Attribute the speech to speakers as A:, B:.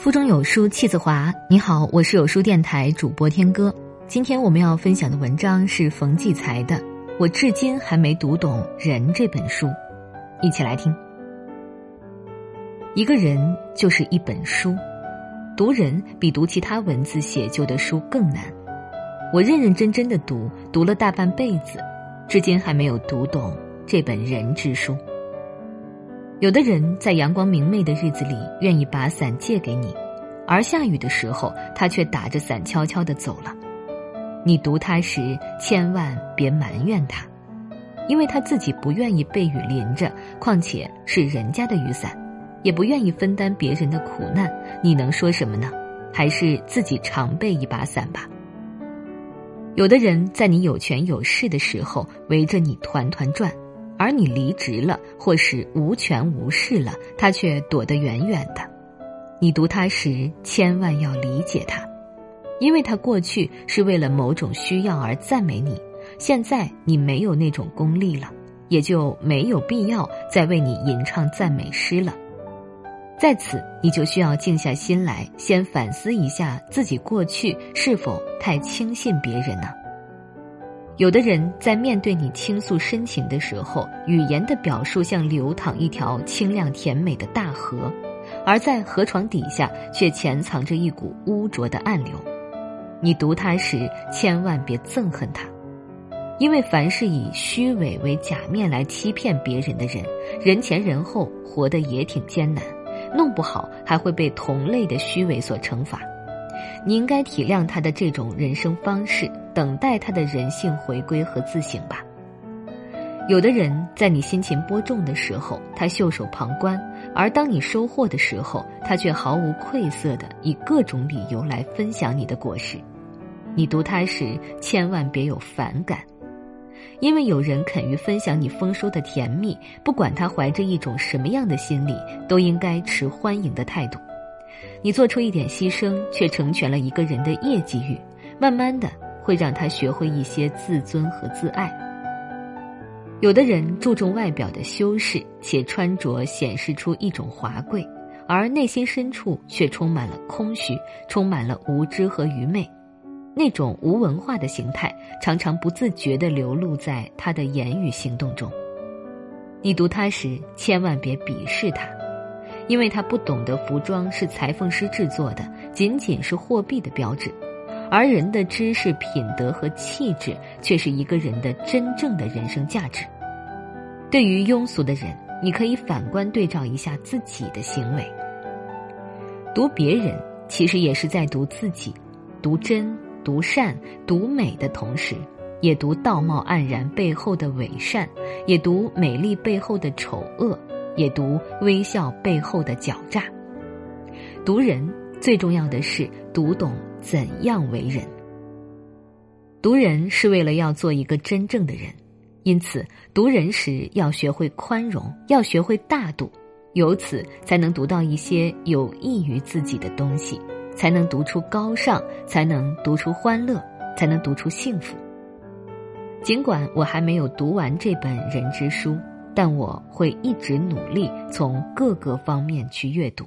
A: 腹中有书气自华。你好，我是有书电台主播天歌。今天我们要分享的文章是冯骥才的《我至今还没读懂人》这本书，一起来听。一个人就是一本书，读人比读其他文字写就的书更难。我认认真真的读，读了大半辈子，至今还没有读懂这本人之书。有的人在阳光明媚的日子里愿意把伞借给你，而下雨的时候他却打着伞悄悄地走了。你读他时千万别埋怨他，因为他自己不愿意被雨淋着，况且是人家的雨伞，也不愿意分担别人的苦难。你能说什么呢？还是自己常备一把伞吧。有的人在你有权有势的时候围着你团团转。而你离职了，或是无权无势了，他却躲得远远的。你读他时，千万要理解他，因为他过去是为了某种需要而赞美你，现在你没有那种功力了，也就没有必要再为你吟唱赞美诗了。在此，你就需要静下心来，先反思一下自己过去是否太轻信别人呢？有的人在面对你倾诉深情的时候，语言的表述像流淌一条清亮甜美的大河，而在河床底下却潜藏着一股污浊的暗流。你读它时，千万别憎恨它，因为凡是以虚伪为假面来欺骗别人的人，人前人后活得也挺艰难，弄不好还会被同类的虚伪所惩罚。你应该体谅他的这种人生方式，等待他的人性回归和自省吧。有的人在你辛勤播种的时候，他袖手旁观；而当你收获的时候，他却毫无愧色的以各种理由来分享你的果实。你读他时，千万别有反感，因为有人肯于分享你丰收的甜蜜，不管他怀着一种什么样的心理，都应该持欢迎的态度。你做出一点牺牲，却成全了一个人的业绩欲，慢慢的会让他学会一些自尊和自爱。有的人注重外表的修饰，且穿着显示出一种华贵，而内心深处却充满了空虚，充满了无知和愚昧。那种无文化的形态，常常不自觉地流露在他的言语行动中。你读他时，千万别鄙视他。因为他不懂得服装是裁缝师制作的，仅仅是货币的标志，而人的知识、品德和气质却是一个人的真正的人生价值。对于庸俗的人，你可以反观对照一下自己的行为。读别人，其实也是在读自己，读真、读善、读美的同时，也读道貌岸然背后的伪善，也读美丽背后的丑恶。也读微笑背后的狡诈。读人最重要的是读懂怎样为人。读人是为了要做一个真正的人，因此读人时要学会宽容，要学会大度，由此才能读到一些有益于自己的东西，才能读出高尚，才能读出欢乐，才能读出幸福。尽管我还没有读完这本人之书。但我会一直努力，从各个方面去阅读。